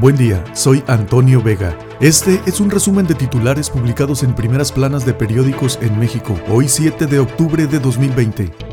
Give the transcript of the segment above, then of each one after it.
Buen día, soy Antonio Vega. Este es un resumen de titulares publicados en primeras planas de periódicos en México, hoy 7 de octubre de 2020.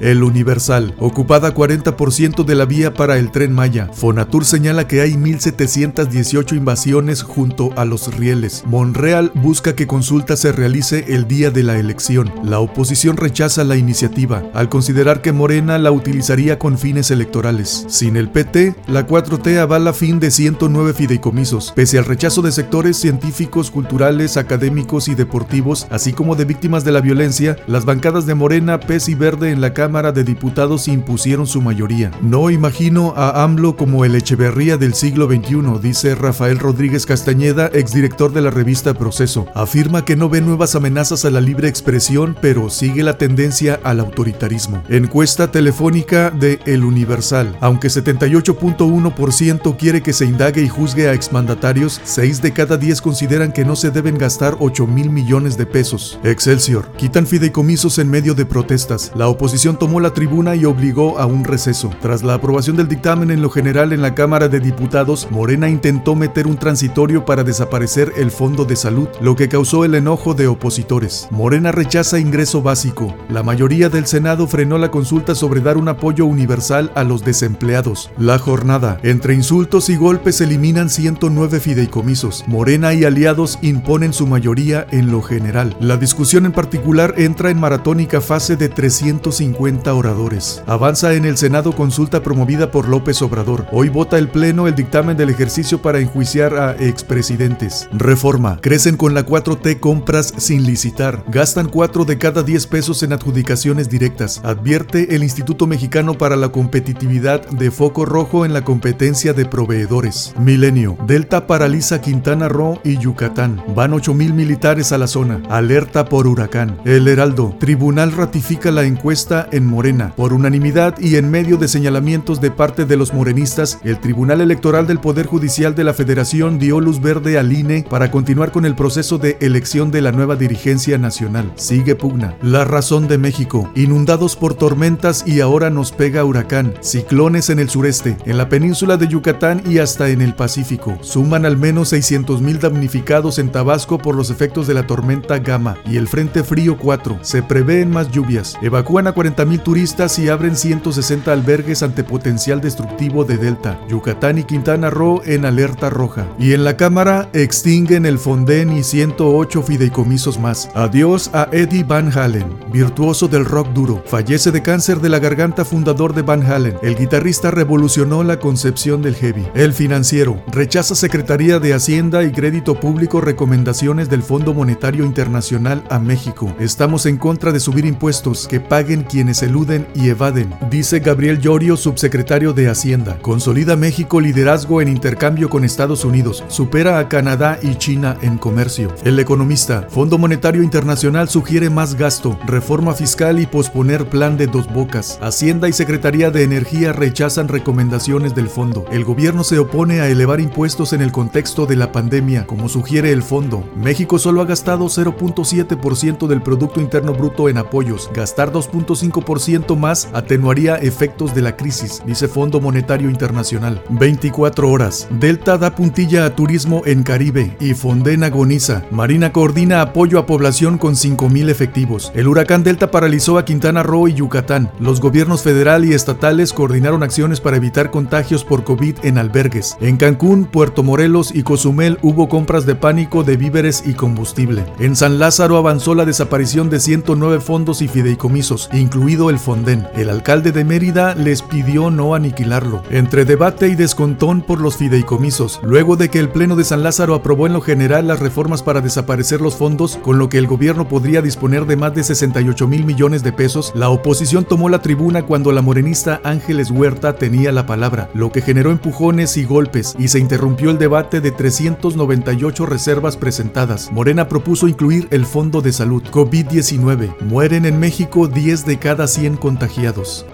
El Universal, ocupada 40% de la vía para el tren Maya. Fonatur señala que hay 1.718 invasiones junto a los rieles. Monreal busca que consulta se realice el día de la elección. La oposición rechaza la iniciativa, al considerar que Morena la utilizaría con fines electorales. Sin el PT, la 4T avala fin de 109 fideicomisos. Pese al rechazo de sectores científicos, culturales, académicos y deportivos, así como de víctimas de la violencia, las bancadas de Morena, PES y Verde en la Cámara de Diputados impusieron su mayoría. No imagino a AMLO como el Echeverría del siglo XXI, dice Rafael Rodríguez Castañeda, exdirector de la revista Proceso. Afirma que no ve nuevas amenazas a la libre expresión, pero sigue la tendencia al autoritarismo. Encuesta telefónica de El Universal. Aunque 78.1% quiere que se indague y juzgue a exmandatarios, 6 de cada 10 consideran que no se deben gastar 8 mil millones de pesos. Excelsior. Quitan fideicomisos en medio de protestas. La oposición tomó la tribuna y obligó a un receso. Tras la aprobación del dictamen en lo general en la Cámara de Diputados, Morena intentó meter un transitorio para desaparecer el Fondo de Salud, lo que causó el enojo de opositores. Morena rechaza ingreso básico. La mayoría del Senado frenó la consulta sobre dar un apoyo universal a los desempleados. La jornada. Entre insultos y golpes eliminan 109 fideicomisos. Morena y aliados imponen su mayoría en lo general. La discusión en particular entra en maratónica fase de 350 oradores. Avanza en el Senado consulta promovida por López Obrador. Hoy vota el Pleno el dictamen del ejercicio para enjuiciar a expresidentes. Reforma. Crecen con la 4T compras sin licitar. Gastan 4 de cada 10 pesos en adjudicaciones directas. Advierte el Instituto Mexicano para la Competitividad de foco rojo en la competencia de proveedores. Milenio. Delta paraliza Quintana Roo y Yucatán. Van 8.000 militares a la zona. Alerta por huracán. El Heraldo. Tribunal ratifica la encuesta en Morena. Por unanimidad y en medio de señalamientos de parte de los morenistas, el Tribunal Electoral del Poder Judicial de la Federación dio luz verde al INE para continuar con el proceso de elección de la nueva dirigencia nacional. Sigue pugna. La razón de México. Inundados por tormentas y ahora nos pega huracán. Ciclones en el sureste, en la península de Yucatán y hasta en el Pacífico. Suman al menos 600 mil damnificados en Tabasco por los efectos de la tormenta Gama y el Frente Frío 4. Se prevén más lluvias. Evacúan a 40 mil turistas y abren 160 albergues ante potencial destructivo de Delta, Yucatán y Quintana Roo en alerta roja. Y en la Cámara extinguen el Fonden y 108 fideicomisos más. Adiós a Eddie Van Halen, virtuoso del rock duro. Fallece de cáncer de la garganta fundador de Van Halen. El guitarrista revolucionó la concepción del heavy. El financiero rechaza Secretaría de Hacienda y Crédito Público recomendaciones del Fondo Monetario Internacional a México. Estamos en contra de subir impuestos que paguen quienes eluden y evaden, dice Gabriel Llorio, subsecretario de Hacienda. Consolida México liderazgo en intercambio con Estados Unidos, supera a Canadá y China en comercio. El economista, Fondo Monetario Internacional sugiere más gasto, reforma fiscal y posponer plan de dos bocas. Hacienda y Secretaría de Energía rechazan recomendaciones del fondo. El gobierno se opone a elevar impuestos en el contexto de la pandemia, como sugiere el fondo. México solo ha gastado 0.7% del Producto Interno Bruto en apoyos, gastar 2.5 ciento más atenuaría efectos de la crisis, dice Fondo Monetario Internacional. 24 horas. Delta da puntilla a turismo en Caribe y Fonden agoniza. Marina coordina apoyo a población con 5.000 efectivos. El huracán Delta paralizó a Quintana Roo y Yucatán. Los gobiernos federal y estatales coordinaron acciones para evitar contagios por COVID en albergues. En Cancún, Puerto Morelos y Cozumel hubo compras de pánico de víveres y combustible. En San Lázaro avanzó la desaparición de 109 fondos y fideicomisos, el Fonden. El alcalde de Mérida les pidió no aniquilarlo. Entre debate y descontón por los fideicomisos, luego de que el Pleno de San Lázaro aprobó en lo general las reformas para desaparecer los fondos, con lo que el gobierno podría disponer de más de 68 mil millones de pesos, la oposición tomó la tribuna cuando la morenista Ángeles Huerta tenía la palabra, lo que generó empujones y golpes, y se interrumpió el debate de 398 reservas presentadas. Morena propuso incluir el Fondo de Salud COVID-19. Mueren en México 10 de cada 100 contagiados.